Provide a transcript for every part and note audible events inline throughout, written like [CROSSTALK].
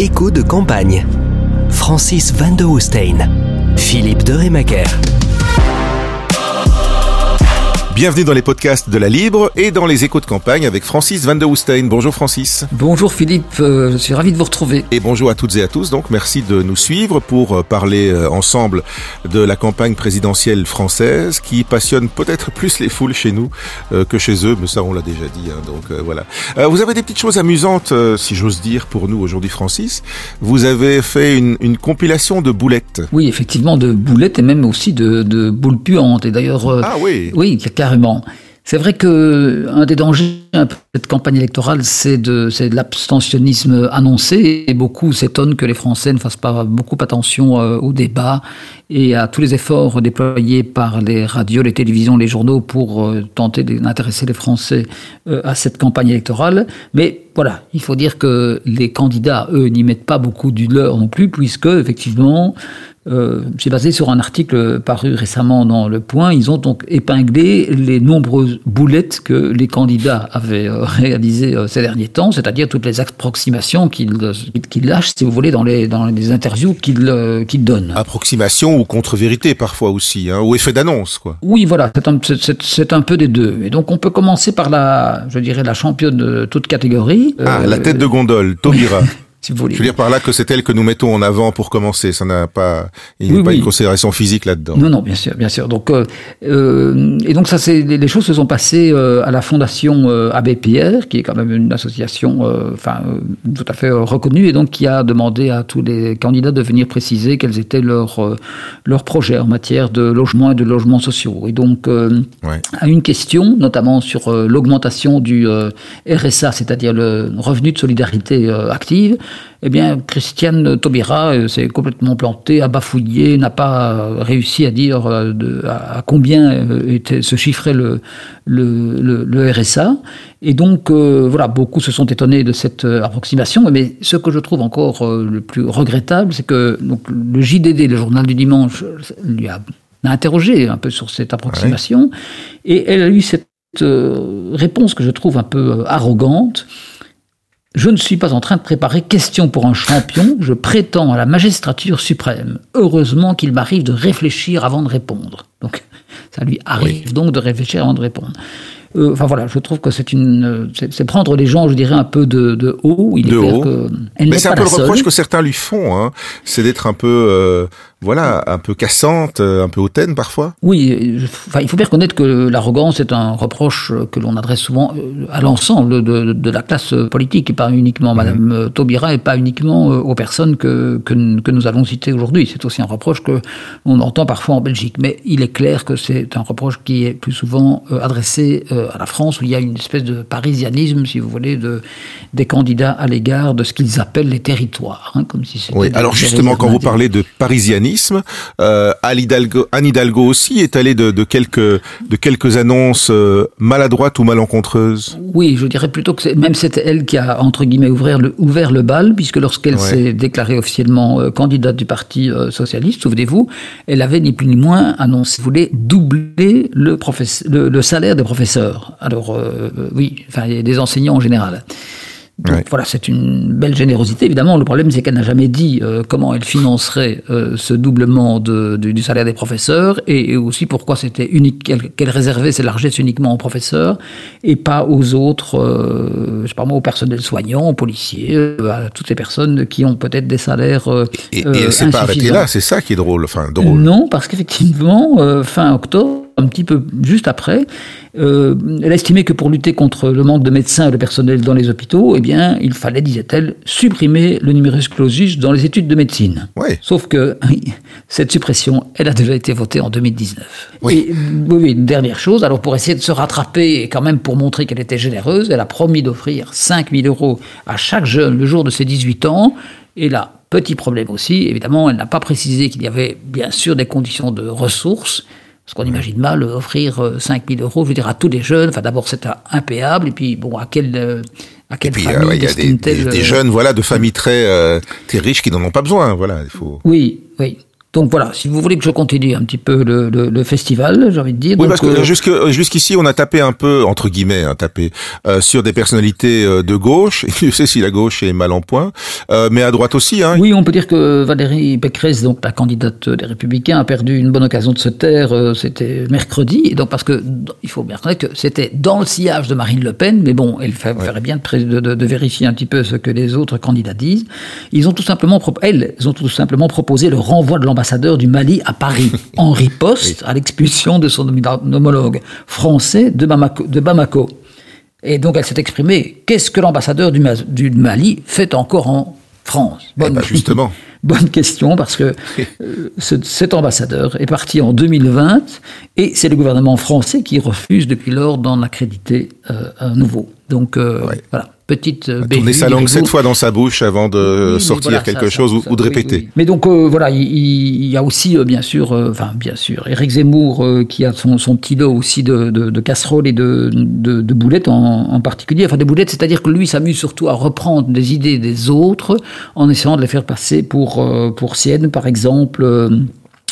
Écho de campagne. Francis van de Hoestein. Philippe de Remaker. Bienvenue dans les podcasts de la Libre et dans les échos de campagne avec Francis Van de Hoestein. Bonjour Francis. Bonjour Philippe, euh, je suis ravi de vous retrouver. Et bonjour à toutes et à tous. Donc merci de nous suivre pour euh, parler euh, ensemble de la campagne présidentielle française qui passionne peut-être plus les foules chez nous que chez eux, mais ça on l'a déjà dit. Hein, donc voilà. vous avez des petites choses amusantes, si j'ose dire, pour nous aujourd'hui Francis. Vous avez fait une, une, compilation de boulettes. Oui, effectivement, de boulettes et même aussi de, de boules puantes. Et d'ailleurs, ah oui, oui, car c'est vrai que un des dangers de cette campagne électorale, c'est de, l'abstentionnisme annoncé. Beaucoup s'étonnent que les Français ne fassent pas beaucoup attention euh, au débat et à tous les efforts déployés par les radios, les télévisions, les journaux pour euh, tenter d'intéresser les Français euh, à cette campagne électorale. Mais voilà, il faut dire que les candidats, eux, n'y mettent pas beaucoup du non plus, puisque effectivement, euh, c'est basé sur un article paru récemment dans Le Point. Ils ont donc épinglé les nombreuses boulettes que les candidats avaient euh, [LAUGHS] réalisées euh, ces derniers temps, c'est-à-dire toutes les approximations qu'ils lâchent, si vous voulez, dans les, dans les interviews qu'ils donnent. Approximation ou contre-vérité parfois aussi, hein, ou effet d'annonce, quoi. Oui, voilà, c'est un, un, peu des deux. Et donc on peut commencer par la, je dirais, la championne de toute catégorie. Ah, la tête de gondole, Taubira. [LAUGHS] Je veux dire par là que c'est elle que nous mettons en avant pour commencer. Ça n'a pas, il n'y a pas une considération physique là-dedans. Non, non, bien sûr, bien sûr. Donc, euh, euh et donc ça, c'est les, choses se sont passées euh, à la Fondation euh, Abbé Pierre, qui est quand même une association, enfin, tout à fait reconnue, et donc qui a demandé à tous les candidats de venir préciser quels étaient leurs leurs projets en matière de logement et de logements sociaux. Et donc, à une question, notamment sur l'augmentation du RSA, c'est-à-dire le revenu de solidarité active eh bien, Christiane Taubira euh, s'est complètement plantée, a bafouillé, n'a pas réussi à dire euh, à, combien euh, était, se chiffrait le, le, RSA. Et donc, voilà, beaucoup se sont étonnés de cette approximation. Mais ce que je trouve encore le plus regrettable, c'est que donc, le JDD, le journal du dimanche, lui a, interrogé un peu sur cette approximation. Et elle a eu cette réponse que je trouve un peu arrogante. Je ne suis pas en train de préparer question pour un champion, je prétends à la magistrature suprême. Heureusement qu'il m'arrive de réfléchir avant de répondre. Donc, ça lui arrive donc de réfléchir avant de répondre. Euh, enfin voilà, je trouve que c'est une, c'est prendre les gens, je dirais, un peu de, de haut. Il est clair Que Mais c'est un peu le reproche que certains lui font, hein. c'est d'être un peu, euh, voilà, un peu cassante, euh, un peu hautaine parfois. Oui, enfin, il faut bien reconnaître que l'arrogance est un reproche que l'on adresse souvent à l'ensemble de, de, la classe politique, et pas uniquement Madame mhm. Taubira, et pas uniquement aux personnes que, que, que nous allons citer aujourd'hui. C'est aussi un reproche que on entend parfois en Belgique. Mais il est clair que c'est un reproche qui est plus souvent adressé à la France, où il y a une espèce de parisianisme, si vous voulez, de, des candidats à l'égard de ce qu'ils appellent les territoires. Hein, comme si oui, alors justement, quand vous parlez de parisianisme, euh, Anne, Hidalgo, aussi est allée de, de, quelques, de quelques annonces euh, maladroites ou malencontreuses. Oui, je dirais plutôt que même c'est elle qui a, entre guillemets, ouvert le, ouvert le bal, puisque lorsqu'elle s'est déclarée officiellement euh, candidate du Parti socialiste, souvenez-vous, elle avait ni plus ni moins annoncé, voulait doubler le, le, le salaire des professeurs. Alors, euh, oui, enfin, des enseignants en général. Donc voilà, c'est une belle générosité. Évidemment, le problème, c'est qu'elle n'a jamais dit euh, comment elle financerait euh, ce doublement de, du salaire des professeurs et, aussi pourquoi c'était unique, qu'elle réservait ces largesses uniquement aux professeurs et pas aux autres, je sais pas moi, au personnel soignant, aux policiers, à toutes les personnes qui ont peut-être des salaires. et, et elle s'est pas arrêtée là, c'est ça qui est drôle. Enfin, drôle. Non, parce qu'effectivement, fin octobre, un petit peu juste après, euh, elle a estimé que pour lutter contre le manque de médecins et de personnel dans les hôpitaux, eh bien, il fallait, disait-elle, supprimer le numerus clausus dans les études de médecine. Oui. Sauf que [LAUGHS] cette suppression, elle a déjà été votée en 2019. Oui. oui, une dernière chose, alors pour essayer de se rattraper et quand même pour montrer qu'elle était généreuse, elle a promis d'offrir 5 000 euros à chaque jeune le jour de ses 18 ans. Et là, petit problème aussi, évidemment, elle n'a pas précisé qu'il y avait bien sûr des conditions de ressources. Parce qu'on imagine mal offrir 5 euh, 000 euros, je veux dire, à tous les jeunes. Enfin, d'abord, c'est impayable. Et puis, bon, à quelle, euh, à quelle et puis, euh, il y a des, des, jeunes, voilà, de familles très, très riches qui n'en ont pas besoin. Voilà, il faut. Oui, oui. Donc voilà, si vous voulez que je continue un petit peu le, le, le festival, j'ai envie de dire. Oui, donc, parce que euh, jusque jusqu'ici, on a tapé un peu entre guillemets, hein, tapé euh, sur des personnalités euh, de gauche. [LAUGHS] Et Dieu sait si la gauche est mal en point, euh, mais à droite aussi. Hein. Oui, on peut dire que Valérie Pécresse, donc la candidate des Républicains, a perdu une bonne occasion de se taire. C'était mercredi, et donc parce que il faut bien reconnaître que c'était dans le sillage de Marine Le Pen, mais bon, elle ferait bien de, vérifier un petit peu ce que les autres candidats disent. Ils ont tout simplement, elles, ont tout simplement proposé le renvoi de l'ambassadeur du Mali à Paris [LAUGHS] en riposte à l'expulsion de son homologue français de Bamako. De Bamako. Et donc elle s'est exprimée. Qu'est-ce que l'ambassadeur du, Ma- du Mali fait encore en France? Eh ben, justement. [LAUGHS] Bonne question, parce que [LAUGHS] euh, ce- cet ambassadeur est parti en 2020 et c'est le gouvernement français qui refuse depuis lors d'en accréditer euh, un nouveau. Donc euh, Ouais. voilà, petite euh, Tourner sa langue sept fois dans sa bouche avant de Oui, sortir voilà, quelque ça, chose ça, ou, ça, ou de répéter. oui. Mais donc euh, voilà, il, il y a aussi euh, bien sûr, euh, enfin bien sûr, Éric Zemmour qui a son, son petit lot aussi de, de, de casseroles et de, boulettes en, en particulier. Enfin des boulettes, c'est-à-dire que lui s'amuse surtout à reprendre des idées des autres en essayant de les faire passer pour pour siennes, par exemple.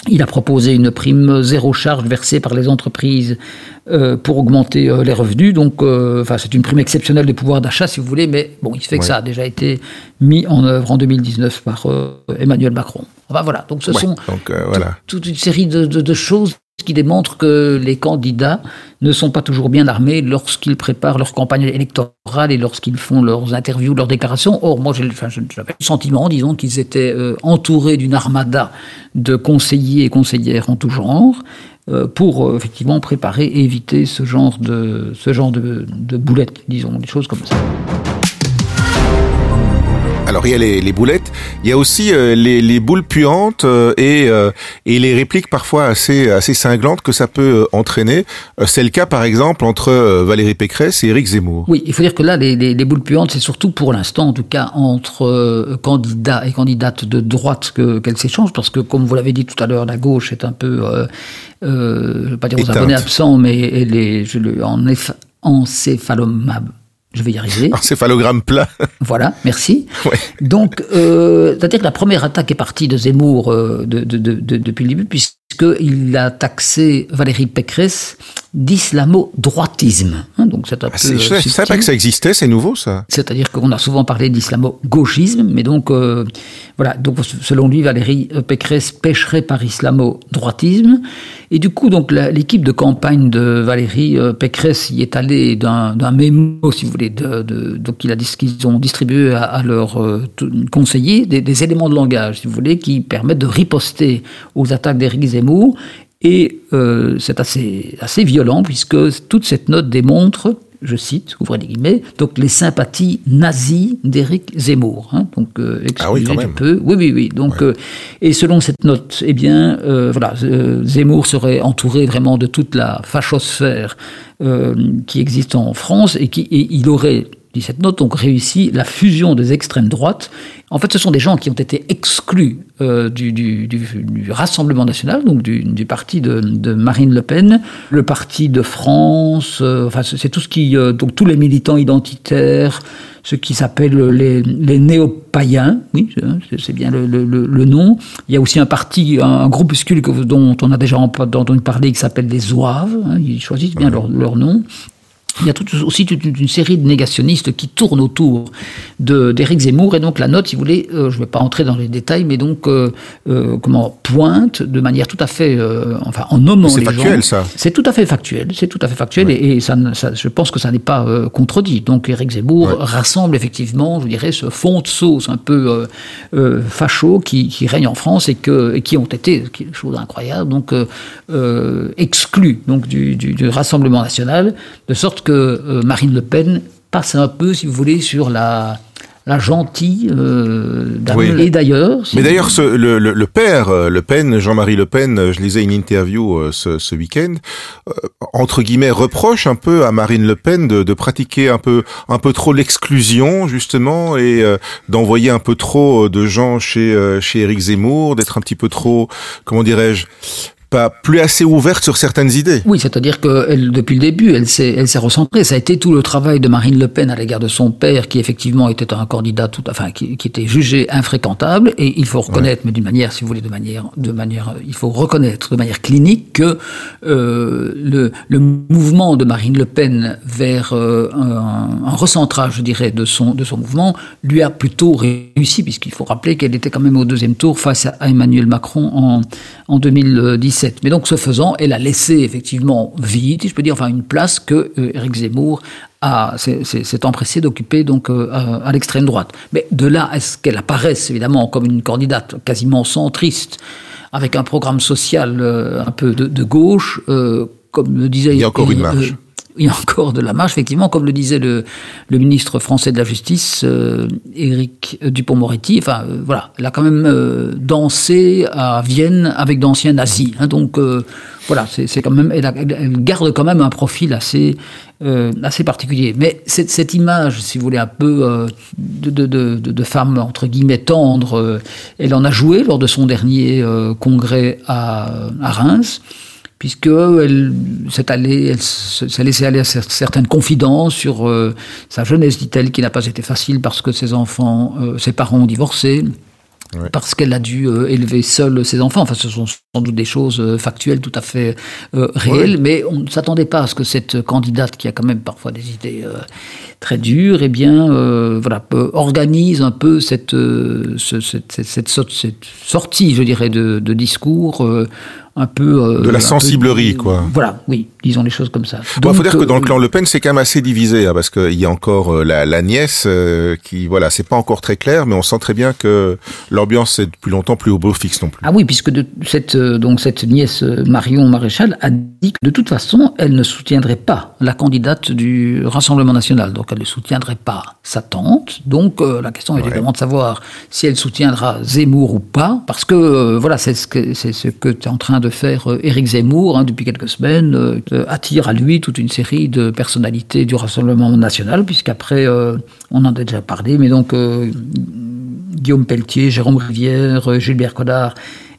Il a proposé une prime zéro charge versée par les entreprises euh, pour augmenter euh, les revenus. Donc, euh, enfin, c'est une prime exceptionnelle de pouvoir d'achat, si vous voulez, mais bon, il se fait que ça a déjà été mis en œuvre en 2019 par euh, Emmanuel Macron. Enfin voilà, donc ce Ouais, sont donc voilà. toute une série de, de- de choses qui démontrent que les candidats ne sont pas toujours bien armés lorsqu'ils préparent leur campagne électorale et lorsqu'ils font leurs interviews, leurs déclarations. Or, moi, j'avais le sentiment, disons, qu'ils étaient euh, entourés d'une armada de conseillers et conseillères en tout genre euh, pour euh, effectivement préparer et éviter ce ce genre de, de boulettes, disons, des choses comme ça. Alors il y a les, les boulettes, il y a aussi euh, les, les boules puantes euh, et, euh, et les répliques parfois assez assez cinglantes que ça peut euh, entraîner. Euh, c'est le cas par exemple entre euh, Valérie Pécresse et Éric Zemmour. Oui, il faut dire que là, les, les, les boules puantes, c'est surtout pour l'instant, en tout cas, entre euh, candidats et candidates de droite que- qu'elles s'échangent, parce que, comme vous l'avez dit tout à l'heure, la gauche est un peu, je ne vais pas dire aux abonnés absents, mais elle est je le, en eff- encéphalomab. Je vais y arriver. [LAUGHS] Encéphalogramme plat. Voilà, merci. [LAUGHS] Ouais. Donc, euh, c'est-à-dire que la première attaque est partie de Zemmour euh, de, de- de- de- depuis le début, puisqu'il a taxé Valérie Pécresse d'islamo-droitisme. Hein, donc c'est un Ah, peu. je savais pas que ça existait, c'est nouveau ça. C'est-à-dire qu'on a souvent parlé d'islamo-gauchisme, mais donc, euh, voilà, donc selon lui, Valérie Pécresse pêcherait par islamo-droitisme. Et du coup, donc, l'équipe de campagne de Valérie euh, Pécresse y est allée d'un mémo, si vous voulez, de, de- donc il a dit qu'ils ont distribué à, à leurs euh, conseillers des, des éléments de langage, si vous voulez, qui permettent de riposter aux attaques d'Éric Zemmour. Et euh, c'est assez, assez violent, puisque toute cette note démontre je cite, ouvrez les guillemets, donc les sympathies nazies d'Éric Zemmour. hein, donc, euh, Ah oui, excusez quand du même. peu. Oui, oui, oui. Donc, euh, et selon cette note, eh bien, euh, voilà, Zemmour serait entouré vraiment de toute la fachosphère qui existe en France et qui, et il aurait dit cette note, donc réussi la fusion des extrêmes droites. En fait, ce sont des gens qui ont été exclus euh, du, du- du- du Rassemblement national, donc du, parti de, de Marine Le Pen, le parti de France, euh, enfin, c'est tout ce qui, euh, donc tous les militants identitaires, ce qui s'appelle les, les néo-païens, oui, c'est- bien le, le- le- le nom. Il y a aussi un parti, un, un groupuscule que- dont on a déjà entendu parler qui s'appelle les Zouaves, hein, ils choisissent bien leur, leur nom. Il y a tout- aussi toute une, série de négationnistes qui tournent autour d'Éric Zemmour. Et donc la note, si vous voulez, euh, je ne vais pas entrer dans les détails, mais donc euh, euh, comment pointe de manière tout à fait, enfin en nommant C'est les factuel, gens. ça. C'est tout à fait factuel. C'est tout à fait factuel, et, et ça, je pense que ça n'est pas contredit. Donc Éric Zemmour rassemble effectivement, je dirais, ce fond de sauce un peu facho qui, qui règne en France et, que, et qui ont été, qui est une chose incroyable, donc exclus donc du, du- du Rassemblement national, de sorte que euh, Marine Le Pen passe un peu, si vous voulez, sur la la gentille euh. Oui. Et d'ailleurs, si Mais d'ailleurs, le, le- le père euh, Le Pen, Jean-Marie Le Pen, euh, je lisais une interview euh, ce, ce week-end, euh, entre guillemets, reproche un peu à Marine Le Pen de, de pratiquer un peu, un peu trop l'exclusion justement et d'envoyer un peu trop de gens chez chez Éric Zemmour, d'être un petit peu trop, comment dirais-je, pas plus assez ouverte sur certaines idées. Oui, c'est-à-dire que depuis le début, elle s'est, elle s'est recentrée. Ça a été tout le travail de Marine Le Pen à l'égard de son père, qui effectivement était un candidat tout, enfin, qui, qui était jugé infréquentable. Et il faut reconnaître, mais d'une manière, si vous voulez, de manière, de manière, il faut reconnaître de manière clinique que euh, le, le, mouvement de Marine Le Pen vers euh, un, un, recentrage, je dirais, de son, de son mouvement, lui a plutôt réussi, puisqu'il faut rappeler qu'elle était quand même au deuxième tour face à Emmanuel Macron en, en 2017. Mais donc, ce faisant, elle a laissé effectivement vide, je peux dire, enfin une place que euh, Éric Zemmour s'est empressé d'occuper donc euh, à, l'extrême droite. Mais de là à ce qu'elle apparaisse évidemment comme une candidate quasiment centriste, avec un programme social euh, un peu de, gauche, comme le disait. Il y a encore une marge il y a encore de la marge, effectivement, comme le disait le, ministre français de la Justice, euh, Éric Dupont-Moretti. Enfin, euh, voilà, elle a quand même euh, dansé à Vienne avec d'anciens nazis. Hein, donc, voilà, c'est quand même, elle, garde quand même un profil assez, assez particulier. Mais cette, image, si vous voulez, un peu de, femme entre guillemets tendre, elle en a joué lors de son dernier congrès à Reims puisque elle s'est allée, elle s'est laissée aller à certaines confidences sur euh, sa jeunesse, dit-elle, qui n'a pas été facile parce que ses enfants, euh, ses parents ont divorcé. Parce qu'elle a dû euh, élever seule ses enfants. Enfin, ce sont sans doute des choses factuelles tout à fait réelles, mais on ne s'attendait pas à ce que cette candidate, qui a quand même parfois des idées très dures, eh bien, voilà, organise un peu cette, cette, cette, cette, sortie, je dirais, de, de discours un peu... Euh, de la sensiblerie, quoi. Voilà, oui, disons les choses comme ça. Il faut dire que dans le euh, clan Le Pen, c'est quand même assez divisé, hein, parce qu'il y a encore euh, la, la, nièce qui, voilà, c'est pas encore très clair, mais on sent très bien que l'ambiance est depuis longtemps plus au beau fixe non plus. Ah oui, puisque de, cette, donc cette nièce Marion Maréchal a dit que de toute façon, elle ne soutiendrait pas la candidate du Rassemblement National, donc elle ne soutiendrait pas sa tante. Donc la question est évidemment de savoir si elle soutiendra Zemmour ou pas, parce que voilà, c'est ce que c'est ce que tu es en train de faire euh, Éric Zemmour hein, depuis quelques semaines, euh, attire à lui toute une série de personnalités du Rassemblement national, puisqu'après, euh, on en a déjà parlé, mais donc Guillaume Pelletier, Jérôme Rivière, Gilbert Codard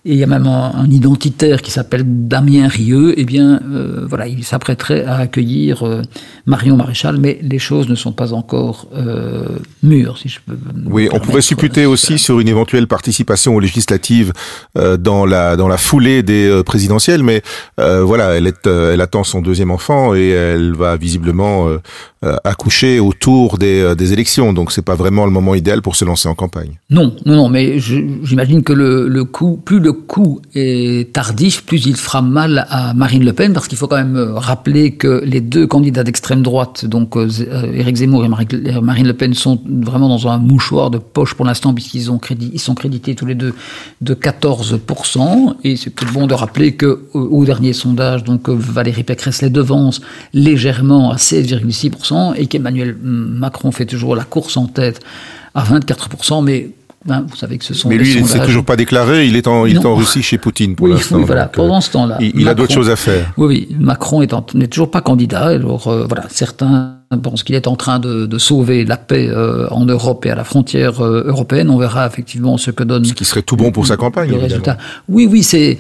et il y a même un, identitaire qui s'appelle Damien Rieu, eh bien, euh, voilà, il s'apprêterait à accueillir euh, Marion Maréchal, mais les choses ne sont pas encore euh, mûres, si je peux. Oui, on pourrait supputer aussi sur une éventuelle participation aux législatives dans la dans la foulée des présidentielles, mais voilà, elle est, elle attend son deuxième enfant et elle va visiblement accoucher autour des, des élections, donc c'est pas vraiment le moment idéal pour se lancer en campagne. Non, non, non, mais j'imagine que plus le coup est tardif, plus il fera mal à Marine Le Pen, parce qu'il faut quand même euh, rappeler que les deux candidats d'extrême droite, donc euh, euh, Éric Zemmour et Marine Le Pen, sont vraiment dans un mouchoir de poche pour l'instant, puisqu'ils sont crédités tous les deux de 14%. Et c'est peut-être bon de rappeler que au dernier sondage, donc Valérie Pécresse les devance légèrement à 16,6%, et qu'Emmanuel Macron fait toujours la course en tête à 24%, mais ben, vous savez que ce sont Mais lui, il ne s'est toujours pas déclaré. Il est en, il est en Russie chez Poutine pour l'instant. Oui, voilà. Pendant ce temps-là, il, a d'autres choses à faire. Oui, oui. Macron n'est toujours pas candidat. Alors euh, voilà, certains pensent qu'il est en train de, de sauver la paix euh, en Europe et à la frontière euh, européenne. On verra effectivement ce que donne. Ce qui serait tout bon pour sa campagne. Le résultat. Oui, oui, c'est.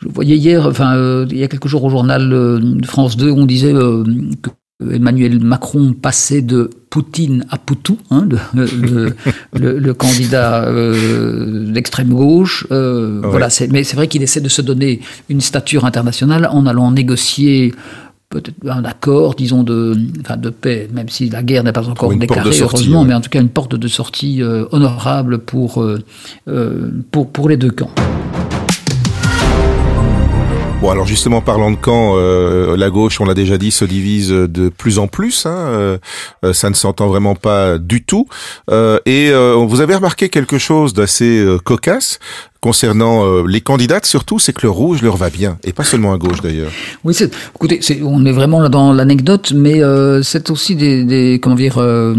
Je voyais hier, enfin, il y a quelques jours au journal France 2, on disait que Emmanuel Macron passait de Poutine à Poutou, hein, le, le, candidat euh, d'extrême gauche. Euh, voilà, mais c'est vrai qu'il essaie de se donner une stature internationale en allant négocier peut-être un accord, disons, de, enfin de paix, même si la guerre n'est pas encore déclarée, heureusement, mais en tout cas une porte de sortie euh, honorable pour, pour, pour les deux camps. Bon, alors justement, parlant de camp, euh, la gauche, on l'a déjà dit, se divise de plus en plus. Hein, euh, euh, ça ne s'entend vraiment pas du tout. et vous avez remarqué quelque chose d'assez cocasse concernant euh, les candidates surtout, c'est que le rouge leur va bien, et pas seulement à gauche d'ailleurs. Oui, c'est, écoutez, c'est, on est vraiment là dans l'anecdote, mais euh, c'est aussi des, des comment dire, euh,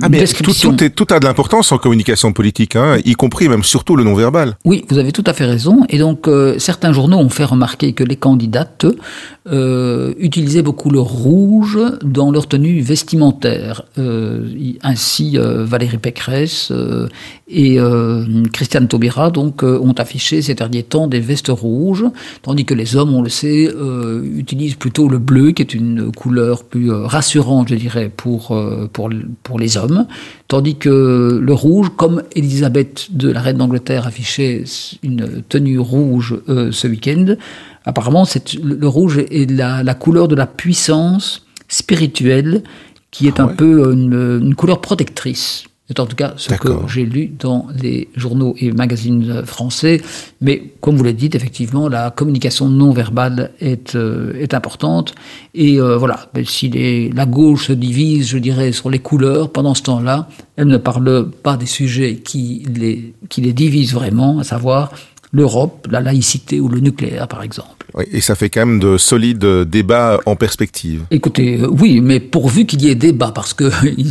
ah, tout, tout, est, tout a de l'importance en communication politique, hein, y compris même surtout le non-verbal. Oui, vous avez tout à fait raison, et donc certains journaux ont fait remarquer que les candidates utilisaient beaucoup le rouge dans leur tenue vestimentaire. ainsi, Valérie Pécresse et Christiane Taubira, donc ont affiché ces derniers temps des vestes rouges, tandis que les hommes, on le sait, utilisent plutôt le bleu, qui est une couleur plus rassurante, je dirais, pour, pour, pour les hommes, tandis que le rouge, comme Elisabeth de la reine d'Angleterre affichait une tenue rouge ce week-end, apparemment le rouge est la, la couleur de la puissance spirituelle qui est ah un peu une, couleur protectrice. C'est en tout cas ce que j'ai lu dans les journaux et magazines français. Mais comme vous l'avez dit, effectivement, la communication non verbale est, euh, est importante. Et euh, voilà, si les, la gauche se divise, je dirais, sur les couleurs, pendant ce temps-là, elle ne parle pas des sujets qui les, qui les divisent vraiment, à savoir l'Europe, la laïcité ou le nucléaire, par exemple. et ça fait quand même de solides débats en perspective. Écoutez, euh, oui, mais pourvu qu'il y ait débat, parce que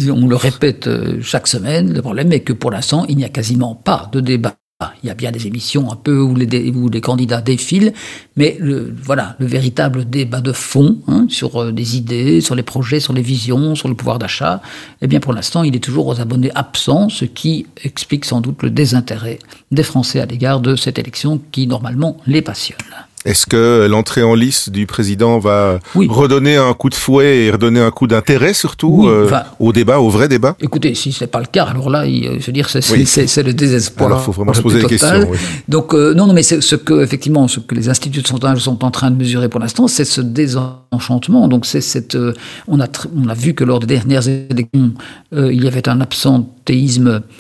[LAUGHS] on le répète euh, chaque semaine, le problème est que pour l'instant, il n'y a quasiment pas de débat ah, il y a bien des émissions un peu où les, où les candidats défilent, mais le, voilà, le véritable débat de fond hein, sur euh, des idées, sur les projets, sur les visions, sur le pouvoir d'achat, eh bien pour l'instant, il est toujours aux abonnés absents, ce qui explique sans doute le désintérêt des Français à l'égard de cette élection qui normalement les passionne. Est-ce que l'entrée en lice du président va redonner un coup de fouet et redonner un coup d'intérêt surtout euh, au débat, au vrai débat? Écoutez, si c'est pas le cas, alors là, je veux dire, c'est le désespoir. Alors, il faut vraiment se poser des questions. Donc, euh, non, non, mais ce que effectivement, ce que les instituts de sondage sont en train de mesurer pour l'instant, c'est ce désenchantement. Donc, c'est cette, euh, on a, on a vu que lors des dernières élections, il y avait un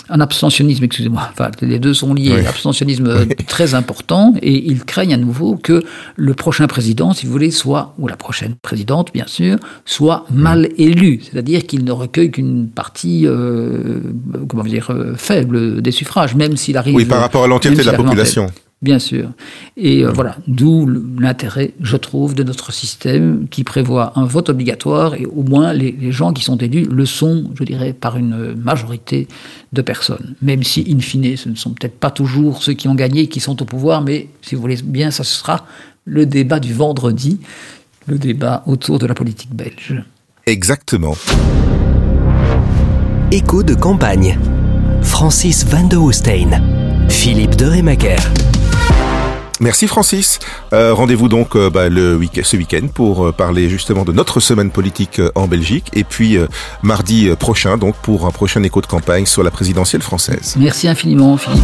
un abstentionnisme, excusez-moi. Enfin, les deux sont liés. Oui. Abstentionnisme [LAUGHS] très important, et ils craignent à nouveau que le prochain président, si vous voulez, soit, ou la prochaine présidente, bien sûr, soit mal élu. C'est-à-dire qu'il ne recueille qu'une partie, euh, comment dire, euh, faible des suffrages, même s'il arrive. Oui, par rapport à l'entièreté de la population. Bien sûr. Et euh, voilà, d'où l'intérêt, je trouve, de notre système qui prévoit un vote obligatoire et au moins les, gens qui sont élus le sont, je dirais, par une majorité de personnes. Même si, in fine, ce ne sont peut-être pas toujours ceux qui ont gagné qui sont au pouvoir, mais si vous voulez bien, ça sera le débat du vendredi, le débat autour de la politique belge. Exactement. Écho de campagne. Francis Van de Hoostein. Philippe de Remaker. Merci Francis. Euh, Rendez-vous donc euh, bah, le week ce week-end pour euh, parler justement de notre semaine politique en Belgique et puis mardi prochain donc pour un prochain écho de campagne sur la présidentielle française. Merci infiniment Philippe.